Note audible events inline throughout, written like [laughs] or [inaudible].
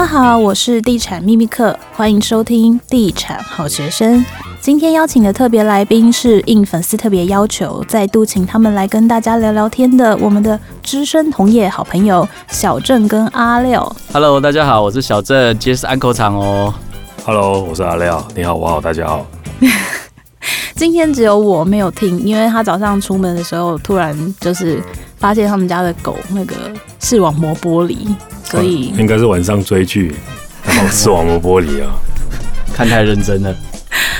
大家好，我是地产秘密客，欢迎收听地产好学生。今天邀请的特别来宾是应粉丝特别要求，再度请他们来跟大家聊聊天的我们的资深同业好朋友小郑跟阿廖。Hello，大家好，我是小郑，今天是安口场哦。Hello，我是阿廖，你好，我好，大家好。[laughs] 今天只有我没有听，因为他早上出门的时候突然就是发现他们家的狗那个视网膜剥离，所以、嗯、应该是晚上追剧，然后视网膜剥离啊，[laughs] 看太认真了，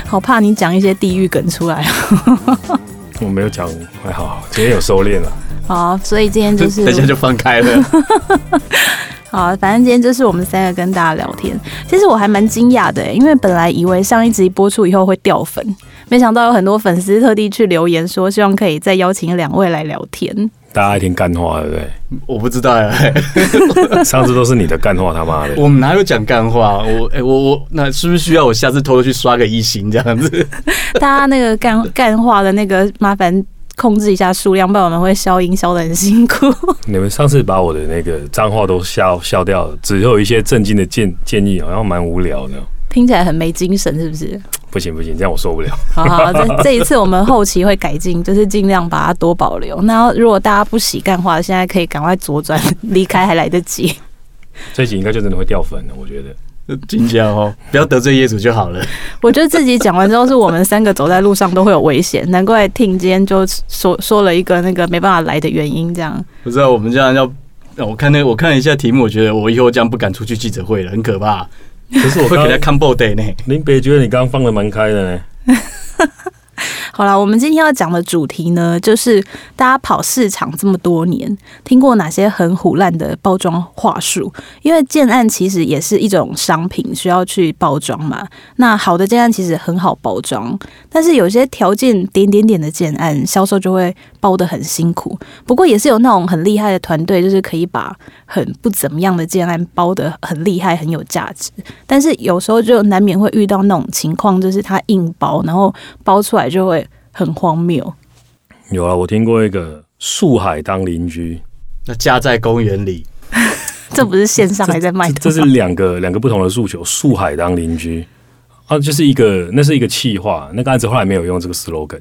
好怕你讲一些地狱梗出来啊。[laughs] 我没有讲，还好，今天有收敛了。好，所以今天就是等下就放开了。[laughs] 好，反正今天就是我们三个跟大家聊天。其实我还蛮惊讶的，因为本来以为上一集播出以后会掉粉，没想到有很多粉丝特地去留言说，希望可以再邀请两位来聊天。大家爱听干话，对不对？我不知道呀，[laughs] [laughs] 上次都是你的干话，他妈的！我们哪有讲干话？我哎、欸，我我那是不是需要我下次偷偷去刷个一星这样子？[laughs] 大家那个干干话的那个麻烦。控制一下数量，不然我们会消音消的很辛苦。你们上次把我的那个脏话都消消掉了，只有一些正经的建建议，好像蛮无聊的。听起来很没精神，是不是？不行不行，这样我受不了。好好，这 [laughs] 这一次我们后期会改进，就是尽量把它多保留。那如果大家不喜干话，现在可以赶快左转离开，还来得及。这一集应该就真的会掉粉了，我觉得。金家哦，不要得罪业主就好了。我觉得自己讲完之后，是我们三个走在路上都会有危险。难怪听今天就说说了一个那个没办法来的原因，这样。不知道我们这样要，我看那个，我看了一下题目，我觉得我以后这样不敢出去记者会了，很可怕。可是我会给他看呢。林北觉得你刚刚放的蛮开的呢。[laughs] 好了，我们今天要讲的主题呢，就是大家跑市场这么多年，听过哪些很虎烂的包装话术？因为建案其实也是一种商品，需要去包装嘛。那好的建案其实很好包装，但是有些条件点点点的建案，销售就会包得很辛苦。不过也是有那种很厉害的团队，就是可以把很不怎么样的建案包得很厉害、很有价值。但是有时候就难免会遇到那种情况，就是他硬包，然后包出来就会。很荒谬，有啊，我听过一个树海当邻居，那家在公园里，[laughs] 这不是线上还在卖的这，这是两个两个不同的诉求。树海当邻居啊，就是一个那是一个气话，那个案子后来没有用这个 slogan。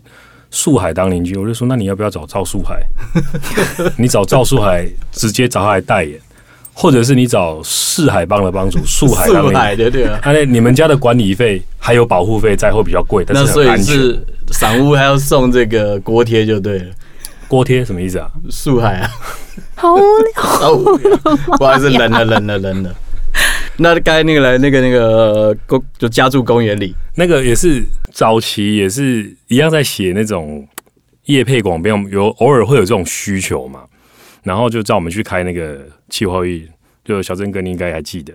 树海当邻居，我就说，那你要不要找赵树海？[laughs] 你找赵树海，直接找他来代言。或者是你找四海帮的帮主，树海当 [laughs] 邻居，对啊，那你们家的管理费还有保护费在，会比较贵。那所以是散屋还要送这个锅贴就对了。锅贴什么意思啊？树海啊，好无聊，[laughs] 好无聊，不好意思，冷了冷了冷了。那刚才那个来那个那个公就家住公园里，那个也是早期也是一样在写那种夜配广编，有偶尔会有这种需求嘛。然后就叫我们去开那个企划会议，就小郑哥你应该还记得。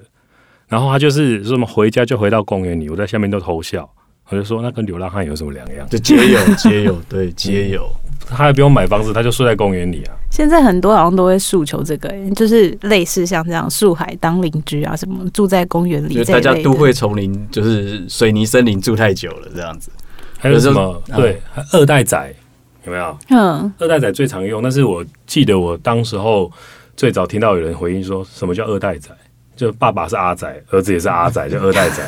然后他就是说什么回家就回到公园里，我在下面都偷笑。我就说那跟流浪汉有什么两样？就皆有，皆有，[laughs] 对，街友。他也不用买房子，他就睡在公园里啊。现在很多好像都会诉求这个，就是类似像这样树海当邻居啊，什么住在公园里。大家都会丛林就是水泥森林住太久了这样子。还有什么？对，二代仔。有没有？嗯，二代仔最常用，但是我记得我当时候最早听到有人回应说，什么叫二代仔？就爸爸是阿仔，儿子也是阿仔，就二代仔。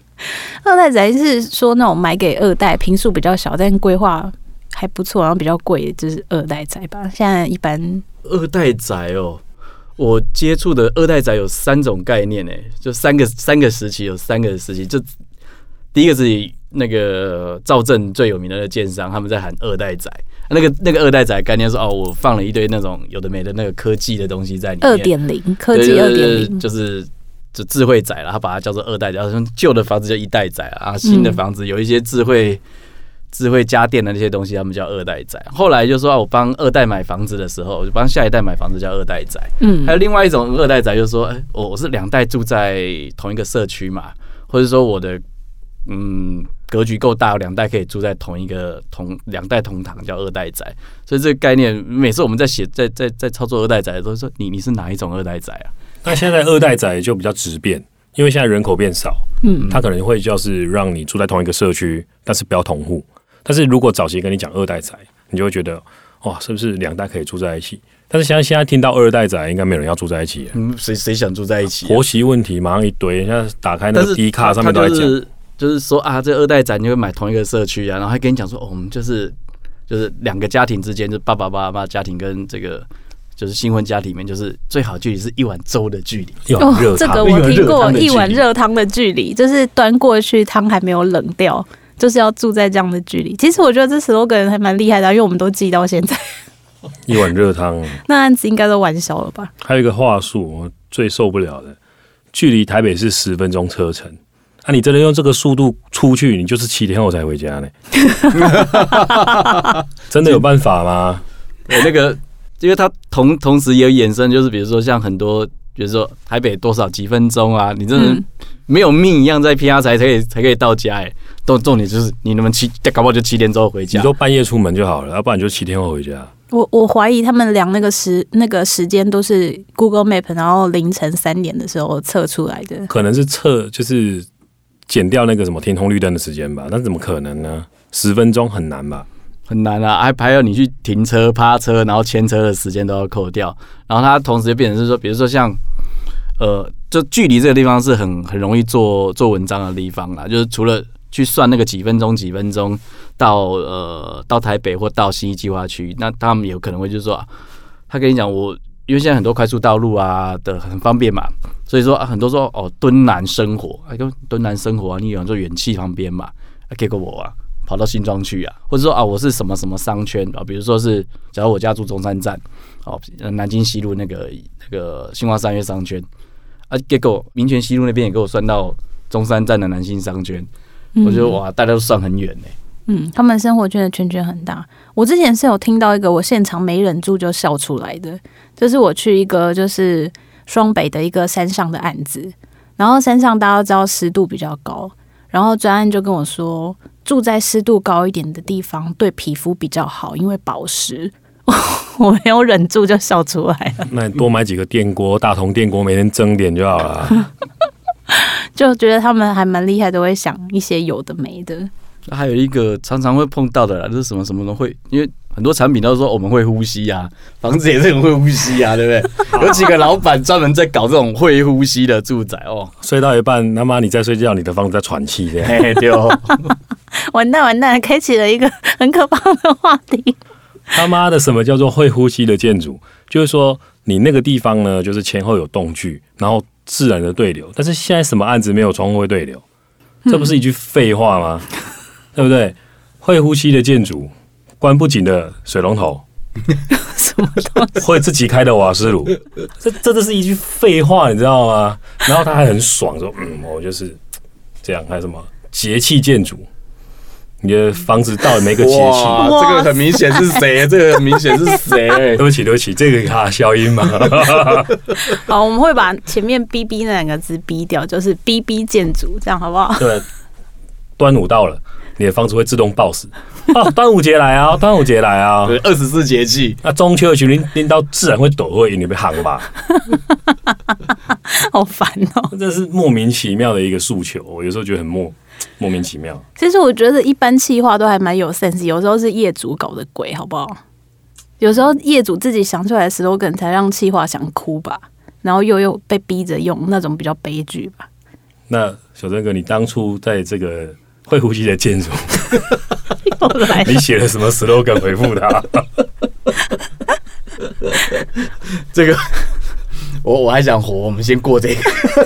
[laughs] 二代仔是说那种买给二代，平数比较小，但规划还不错，然后比较贵，就是二代仔吧。现在一般二代仔哦，我接触的二代仔有三种概念诶，就三个三个时期，有三个时期，就第一个是。那个赵正最有名的那个建商，他们在喊二代仔，那个那个二代仔概念是哦，我放了一堆那种有的没的那个科技的东西在里面。二点零科技二点零，就是就智慧仔了，他把它叫做二代仔。像旧的房子叫一代仔啊，新的房子有一些智慧、嗯、智慧家电的那些东西，他们叫二代仔。后来就说我帮二代买房子的时候，我就帮下一代买房子叫二代仔。嗯，还有另外一种二代仔，就是说，哎，我我是两代住在同一个社区嘛，或者说我的嗯。格局够大，两代可以住在同一个同两代同堂，叫二代宅。所以这个概念，每次我们在写在在在操作二代宅的时候，说你你是哪一种二代宅啊？那现在二代宅就比较直变，因为现在人口变少，嗯，他可能会就是让你住在同一个社区，但是不要同户。但是如果早期跟你讲二代宅，你就会觉得哇，是不是两代可以住在一起？但是现在现在听到二代仔，应该没有人要住在一起。嗯，谁谁想住在一起、啊？婆媳问题马上一堆。现在打开那个 D 卡上面都在讲、就是，就是说啊，这二代仔你会买同一个社区啊，然后还跟你讲说，哦，我们就是就是两个家庭之间，就爸爸妈妈家庭跟这个就是新婚家庭里面，就是最好距离是一碗粥的距离。哦，这个我听过，一碗热汤的距离，就是端过去汤还没有冷掉，就是要住在这样的距离。其实我觉得这 slogan 还蛮厉害的，因为我们都记到现在。一碗热汤，[laughs] 那案子应该都玩消了吧？还有一个话术，我最受不了的，距离台北是十分钟车程，啊，你真的用这个速度出去，你就是七天后才回家呢？[laughs] [laughs] 真的有办法吗？对，那个，因为它同同时也有衍生，就是比如说像很多，比如说台北多少几分钟啊，你真的没有命一样在偏才才可以才可以到家哎，重重点就是你能不能七，搞不好就七天之后回家，你说半夜出门就好了，要不然就七天后回家。我我怀疑他们量那个时那个时间都是 Google Map，然后凌晨三点的时候测出来的。可能是测就是减掉那个什么停红绿灯的时间吧？那怎么可能呢？十分钟很难吧？很难啊！还还有你去停车、趴车，然后牵车的时间都要扣掉。然后它同时就变成是说，比如说像呃，就距离这个地方是很很容易做做文章的地方啦。就是除了去算那个几分钟、几分钟。到呃到台北或到新义计划区，那他们有可能会就是说，他跟你讲我，因为现在很多快速道路啊的很方便嘛，所以说啊很多说哦敦南生活，哎跟敦南生活啊，你有做远企旁边嘛，啊结果我啊跑到新庄去啊，或者说啊我是什么什么商圈啊，比如说是假如我家住中山站，哦南京西路那个那个新华三月商圈啊，结果民权西路那边也给我算到中山站的南新商圈，我觉得哇大家都算很远呢、欸。嗯，他们生活圈的圈圈很大。我之前是有听到一个，我现场没忍住就笑出来的，就是我去一个就是双北的一个山上的案子，然后山上大家都知道湿度比较高，然后专案就跟我说，住在湿度高一点的地方对皮肤比较好，因为保湿。[laughs] 我没有忍住就笑出来了。那你多买几个电锅，大铜电锅每天蒸点就好了。[laughs] 就觉得他们还蛮厉害，都会想一些有的没的。还有一个常常会碰到的啦，就是什么什么都会，因为很多产品都说我们会呼吸啊，房子也是很会呼吸啊，对不对？[laughs] 有几个老板专门在搞这种会呼吸的住宅哦。睡到一半，他妈你在睡觉，你的房子在喘气，[laughs] 这样对哦。完蛋完蛋，开启了一个很可怕的话题。他妈的，什么叫做会呼吸的建筑？就是说你那个地方呢，就是前后有动距，然后自然的对流。但是现在什么案子没有窗户会对流？这不是一句废话吗？[laughs] 对不对？会呼吸的建筑，关不紧的水龙头，[laughs] 什么东西？会自己开的瓦斯炉，这这这是一句废话，你知道吗？然后他还很爽说：“嗯，我就是这样。”还有什么节气建筑？你的房子到底没个节气？这个很明显是谁？[laughs] 这个很明显是谁？对不起，对不起，这个卡消音嘛。[laughs] 好，我们会把前面 “bb” 那两个字逼掉，就是 “bb 建筑”，这样好不好？对，端午到了。你的房子会自动爆死 [laughs] 哦，端午节来啊，端午节来啊，对，二十四节气。那中秋的时候，拎拎到自然会抖会，你被夯吧？[laughs] 好烦哦！[laughs] 这是莫名其妙的一个诉求，我有时候觉得很莫莫名其妙。其实我觉得一般气话都还蛮有 sense，有时候是业主搞的鬼，好不好？有时候业主自己想出来的 slogan 才让气话想哭吧，然后又又被逼着用那种比较悲剧吧。那小曾哥，你当初在这个。会呼吸的建筑，你写了什么 slogan 回复他？[laughs] 这个我我还想活，我们先过这个，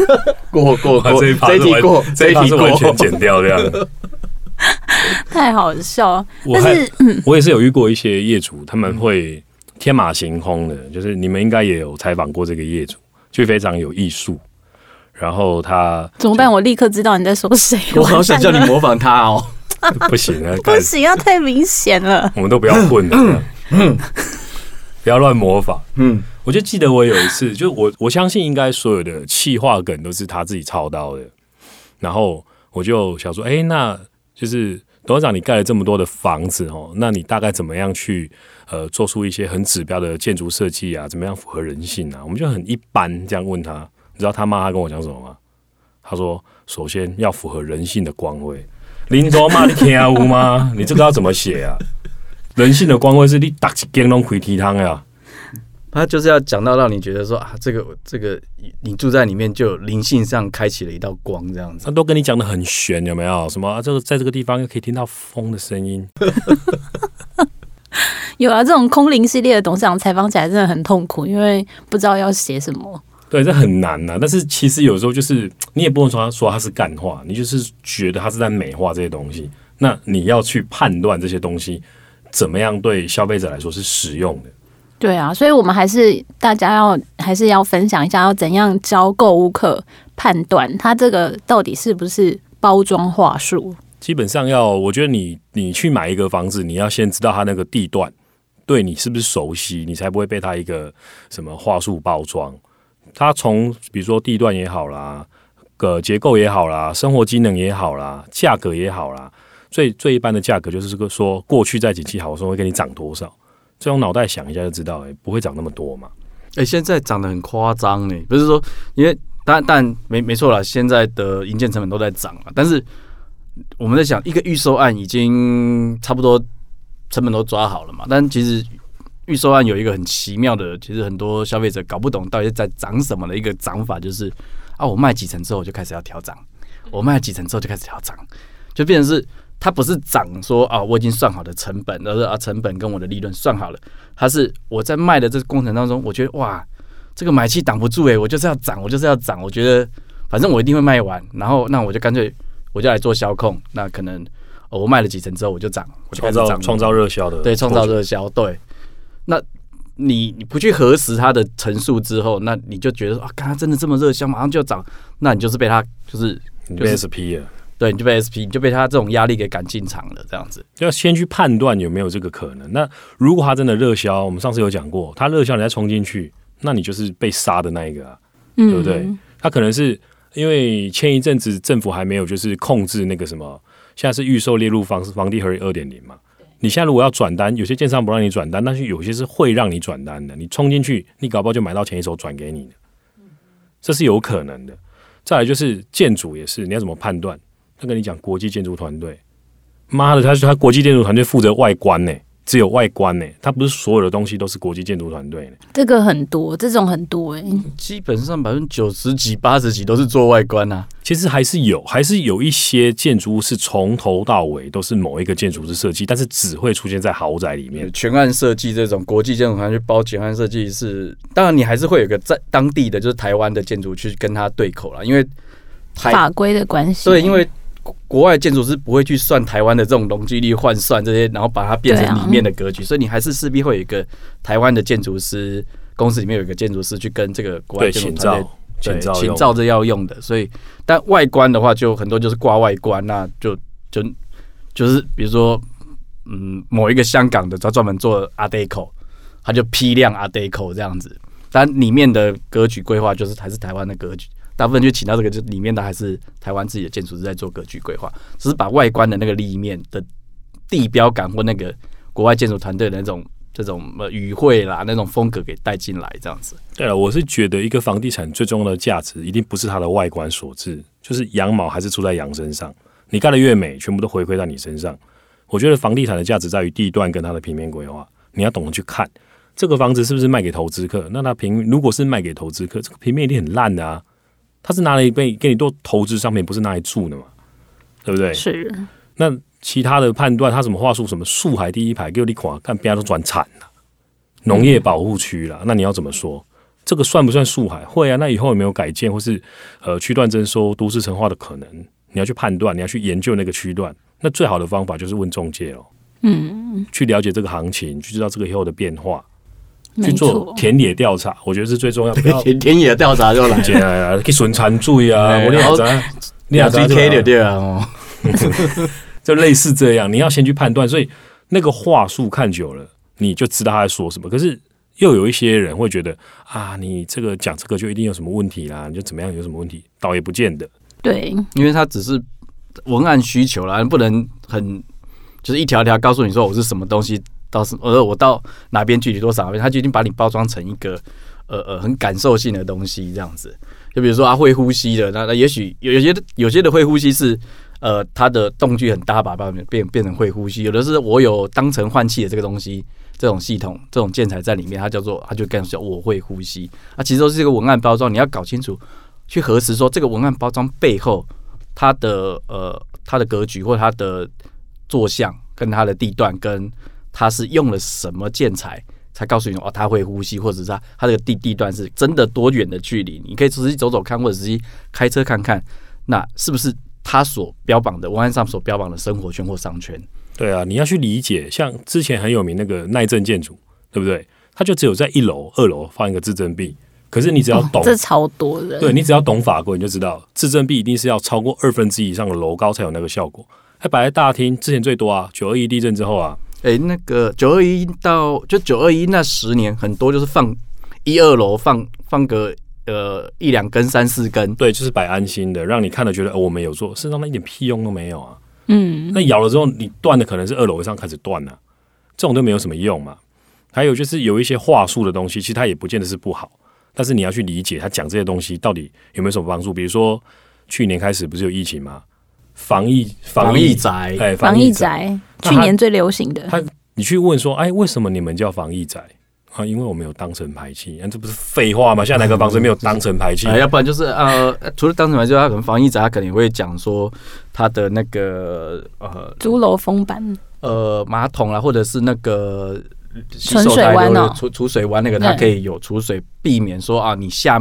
[laughs] 过过过这一这一题过这一题完全剪掉这样，太好笑。我还我也是有遇过一些业主，他们会天马行空的，就是你们应该也有采访过这个业主，就非常有艺术。然后他怎么办？我立刻知道你在说谁。[laughs] 我好想叫你模仿他哦，不行啊，不行啊，[laughs] 太明显了。我们都不要混了，不要乱模仿。嗯，我就记得我有一次，就我我相信应该所有的气话梗都是他自己操刀的。然后我就想说，哎，那就是董事长，你盖了这么多的房子哦，那你大概怎么样去呃做出一些很指标的建筑设计啊？怎么样符合人性啊？我们就很一般这样问他。你知道他妈他跟我讲什么吗？他说：“首先要符合人性的光辉。”林卓骂你听无吗？[laughs] 你这个要怎么写啊？人性的光辉是你打起电笼开提汤呀。他就是要讲到让你觉得说啊，这个这个你住在里面就灵性上开启了一道光，这样子。他都跟你讲的很玄，有没有？什么、啊、这个在这个地方又可以听到风的声音。[laughs] 有啊，这种空灵系列的董事长采访起来真的很痛苦，因为不知道要写什么。对，这很难呐、啊。但是其实有时候就是你也不能说他说他是干话，你就是觉得他是在美化这些东西。那你要去判断这些东西怎么样对消费者来说是实用的。对啊，所以我们还是大家要还是要分享一下，要怎样教购物客判断他这个到底是不是包装话术。基本上要，我觉得你你去买一个房子，你要先知道他那个地段对你是不是熟悉，你才不会被他一个什么话术包装。它从比如说地段也好啦，个结构也好啦，生活机能也好啦，价格也好啦，最最一般的价格就是这个说过去在景气好的时候会给你涨多少。这种脑袋想一下就知道，哎，不会涨那么多嘛。哎，现在涨得很夸张呢，不是说因为但但没没错啦，现在的营建成本都在涨啊。但是我们在想，一个预售案已经差不多成本都抓好了嘛。但其实预售案有一个很奇妙的，其实很多消费者搞不懂到底在涨什么的一个涨法，就是啊，我卖几层之后就开始要调涨，我卖几层之后就开始调涨，就变成是。它不是涨说啊，我已经算好的成本，而是啊，成本跟我的利润算好了。它是我在卖的这个过程当中，我觉得哇，这个买气挡不住诶、欸，我就是要涨，我就是要涨。我觉得反正我一定会卖完，然后那我就干脆我就来做销控。那可能、哦、我卖了几层之后我就涨，我就开始涨，创造热销的，对，创造热销。对，那你你不去核实他的陈述之后，那你就觉得啊，刚刚真的这么热销，马上就要涨，那你就是被它就是被 SP 了。对，你就被 SP，你就被他这种压力给赶进场了，这样子。要先去判断有没有这个可能。那如果他真的热销，我们上次有讲过，他热销你再冲进去，那你就是被杀的那一个啊，嗯、对不对？他可能是因为前一阵子政府还没有就是控制那个什么，现在是预售列入房房地合一二点零嘛。你现在如果要转单，有些建商不让你转单，但是有些是会让你转单的。你冲进去，你搞不好就买到前一手转给你的，这是有可能的。再来就是建筑也是，你要怎么判断？他跟你讲国际建筑团队，妈的，他说他国际建筑团队负责外观呢，只有外观呢，它不是所有的东西都是国际建筑团队。这个很多，这种很多哎，基本上百分之九十几、八十几都是做外观啊。其实还是有，还是有一些建筑物是从头到尾都是某一个建筑师设计，但是只会出现在豪宅里面。全案设计这种国际建筑团队去包全案设计是，当然你还是会有个在当地的就是台湾的建筑去跟他对口了，因为法规的关系。对，因为。国外建筑师不会去算台湾的这种容积率换算这些，然后把它变成里面的格局，所以你还是势必会有一个台湾的建筑师公司里面有一个建筑师去跟这个国外建筑团队对请照着要用的，所以但外观的话就很多就是挂外观，那就就就是比如说嗯某一个香港的他专门做 Art Deco，他就批量 Art Deco 这样子，但里面的格局规划就是还是台湾的格局。大部分就请到这个，就里面的还是台湾自己的建筑师在做格局规划，只是把外观的那个立面的地标感或那个国外建筑团队的那种这种呃语汇啦，那种风格给带进来，这样子。对了，我是觉得一个房地产最重要的价值，一定不是它的外观所致，就是羊毛还是出在羊身上。你盖的越美，全部都回馈在你身上。我觉得房地产的价值在于地段跟它的平面规划，你要懂得去看这个房子是不是卖给投资客。那它平如果是卖给投资客，这个平面一定很烂的啊。他是拿来被给你做投资商品，不是拿来住的嘛？对不对？是。那其他的判断，他什么话术？什么树海第一排给你垮，看别人都转产了，农业保护区了，那你要怎么说？这个算不算树海？会啊。那以后有没有改建或是呃区段征收、都市城化的可能？你要去判断，你要去研究那个区段。那最好的方法就是问中介哦，嗯，去了解这个行情，去知道这个以后的变化。去做田野调查，我觉得是最重要。不要田田野调查就来，来去巡查注意啊！我两张，两张 K 的对啊，哦，[laughs] 就类似这样，你要先去判断。所以那个话术看久了，你就知道他在说什么。可是又有一些人会觉得啊，你这个讲这个就一定有什么问题啦，你就怎么样有什么问题，倒也不见得。对，因为他只是文案需求啦，不能很就是一条条告诉你说我是什么东西。到是呃，我到哪边距离多少，他就已经把你包装成一个呃呃很感受性的东西这样子。就比如说啊，会呼吸的，那那也许有有些有些的会呼吸是呃，它的动距很大，把它变变成会呼吸。有的是我有当成换气的这个东西，这种系统、这种建材在里面，它叫做它就跟叫我会呼吸。啊，其实都是这个文案包装，你要搞清楚，去核实说这个文案包装背后它的呃它的格局或它的坐向跟它的地段跟它是用了什么建材，才告诉你哦，他会呼吸，或者是他他这个地地段是真的多远的距离，你可以仔细走走看，或者直接开车看看，那是不是？他所标榜的文案上所标榜的生活圈或商圈，对啊，你要去理解。像之前很有名那个耐震建筑，对不对？他就只有在一楼、二楼放一个自震壁，可是你只要懂，哦、这超多人。对，你只要懂法规，你就知道自震壁一定是要超过二分之一以上的楼高才有那个效果。还摆在大厅，之前最多啊，九二一地震之后啊，哎、欸，那个九二一到就九二一那十年，很多就是放一二楼放放个。呃，一两根、三四根，对，就是摆安心的，让你看了觉得、哦、我们有做，事实上那一点屁用都没有啊。嗯，那咬了之后，你断的可能是二楼上开始断了、啊，这种都没有什么用嘛。还有就是有一些话术的东西，其实它也不见得是不好，但是你要去理解他讲这些东西到底有没有什么帮助。比如说去年开始不是有疫情吗？防疫防疫宅，哎，防疫宅，去年最流行的。他你去问说，哎，为什么你们叫防疫宅？啊，因为我没有当成排气，那、啊、这不是废话吗？现在哪个房子没有当成排气、嗯？[laughs] 要不然就是呃，除了当成排气，他可能防疫宅，他可能会讲说他的那个呃，竹楼封板，呃，马桶啊，或者是那个储水弯哦，储储水弯那个，它可以有储水，避免说啊，你下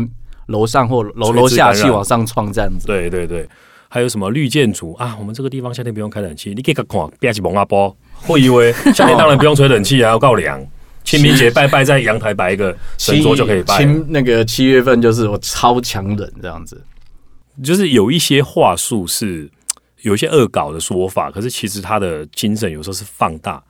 楼上或楼楼下气往上冲这样子。对对对，还有什么绿建筑啊？我们这个地方夏天不用开冷气，你可以看，别起蒙阿波，会以为夏天当然不用吹冷气啊，要够凉。清明节拜拜，在阳台摆一个神桌就可以拜。清那个七月份就是我超强冷这样子，就是有一些话术是有一些恶搞的说法，可是其实他的精神有时候是放大、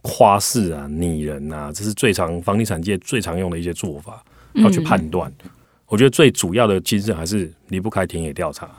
夸饰啊、拟人啊，这是最常房地产界最常用的一些做法，要去判断。嗯、我觉得最主要的精神还是离不开田野调查。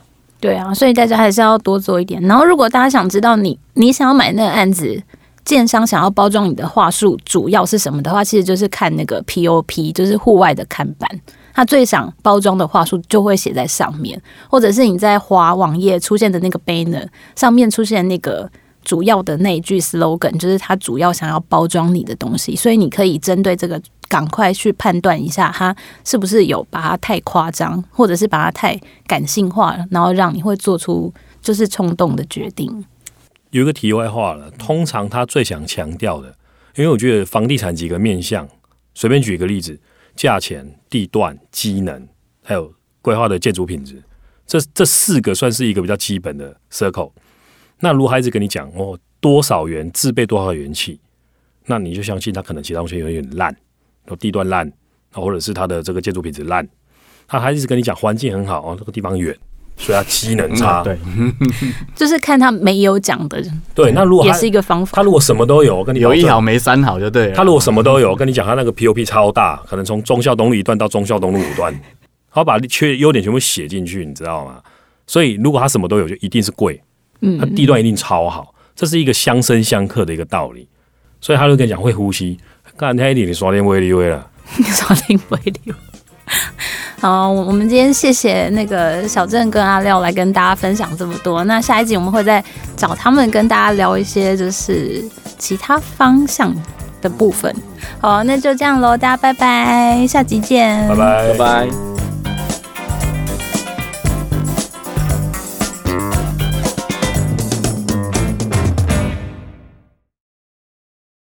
对啊，所以大家还是要多做一点。然后，如果大家想知道你你想要买那个案子。建商想要包装你的话术，主要是什么的话，其实就是看那个 POP，就是户外的看板。他最想包装的话术就会写在上面，或者是你在滑网页出现的那个 banner 上面出现那个主要的那一句 slogan，就是他主要想要包装你的东西。所以你可以针对这个，赶快去判断一下，他是不是有把它太夸张，或者是把它太感性化了，然后让你会做出就是冲动的决定。有一个题外话了，通常他最想强调的，因为我觉得房地产几个面向，随便举一个例子，价钱、地段、机能，还有规划的建筑品质，这这四个算是一个比较基本的 circle。那如果孩子跟你讲哦，多少元自备多少元气，那你就相信他可能其他东西有点烂，地段烂，或者是他的这个建筑品质烂。他还是跟你讲环境很好哦，这个地方远。所以它机能差，对，[laughs] 就是看他没有讲的。对，那如果也是一个方法。他如果什么都有，我跟你有一好没三好就对。他如果什么都有，我跟你讲，他那个 POP 超大，可能从忠孝东路一段到忠孝东路五段，他把缺优点全部写进去，你知道吗？所以如果他什么都有，就一定是贵。嗯，它地段一定超好，这是一个相生相克的一个道理。所以他就跟你讲会呼吸，干他一点你刷点威力威了，你刷点威力。好，我们今天谢谢那个小郑跟阿廖来跟大家分享这么多。那下一集我们会再找他们跟大家聊一些就是其他方向的部分。好，那就这样喽，大家拜拜，下集见，拜拜拜拜。